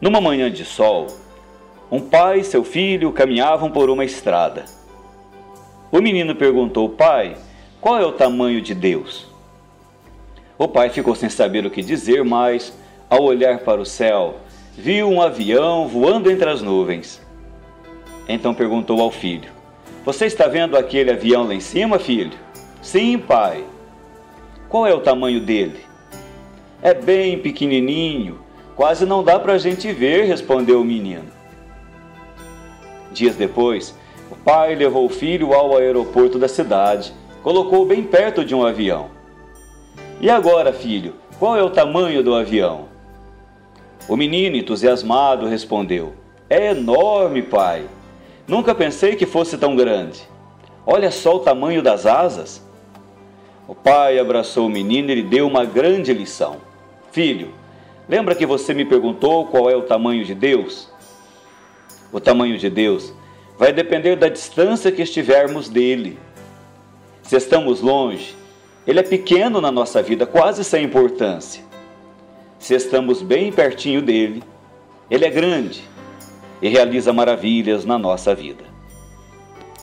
Numa manhã de sol, um pai e seu filho caminhavam por uma estrada. O menino perguntou: Pai, qual é o tamanho de Deus? O pai ficou sem saber o que dizer, mas, ao olhar para o céu, viu um avião voando entre as nuvens. Então perguntou ao filho: Você está vendo aquele avião lá em cima, filho? Sim, pai. Qual é o tamanho dele? É bem pequenininho, quase não dá para a gente ver, respondeu o menino. Dias depois, o pai levou o filho ao aeroporto da cidade, colocou bem perto de um avião. E agora, filho, qual é o tamanho do avião? O menino, entusiasmado, respondeu: É enorme, pai. Nunca pensei que fosse tão grande. Olha só o tamanho das asas. O pai abraçou o menino e lhe deu uma grande lição. Filho, lembra que você me perguntou qual é o tamanho de Deus? O tamanho de Deus vai depender da distância que estivermos dele. Se estamos longe, ele é pequeno na nossa vida, quase sem importância. Se estamos bem pertinho dele, ele é grande e realiza maravilhas na nossa vida.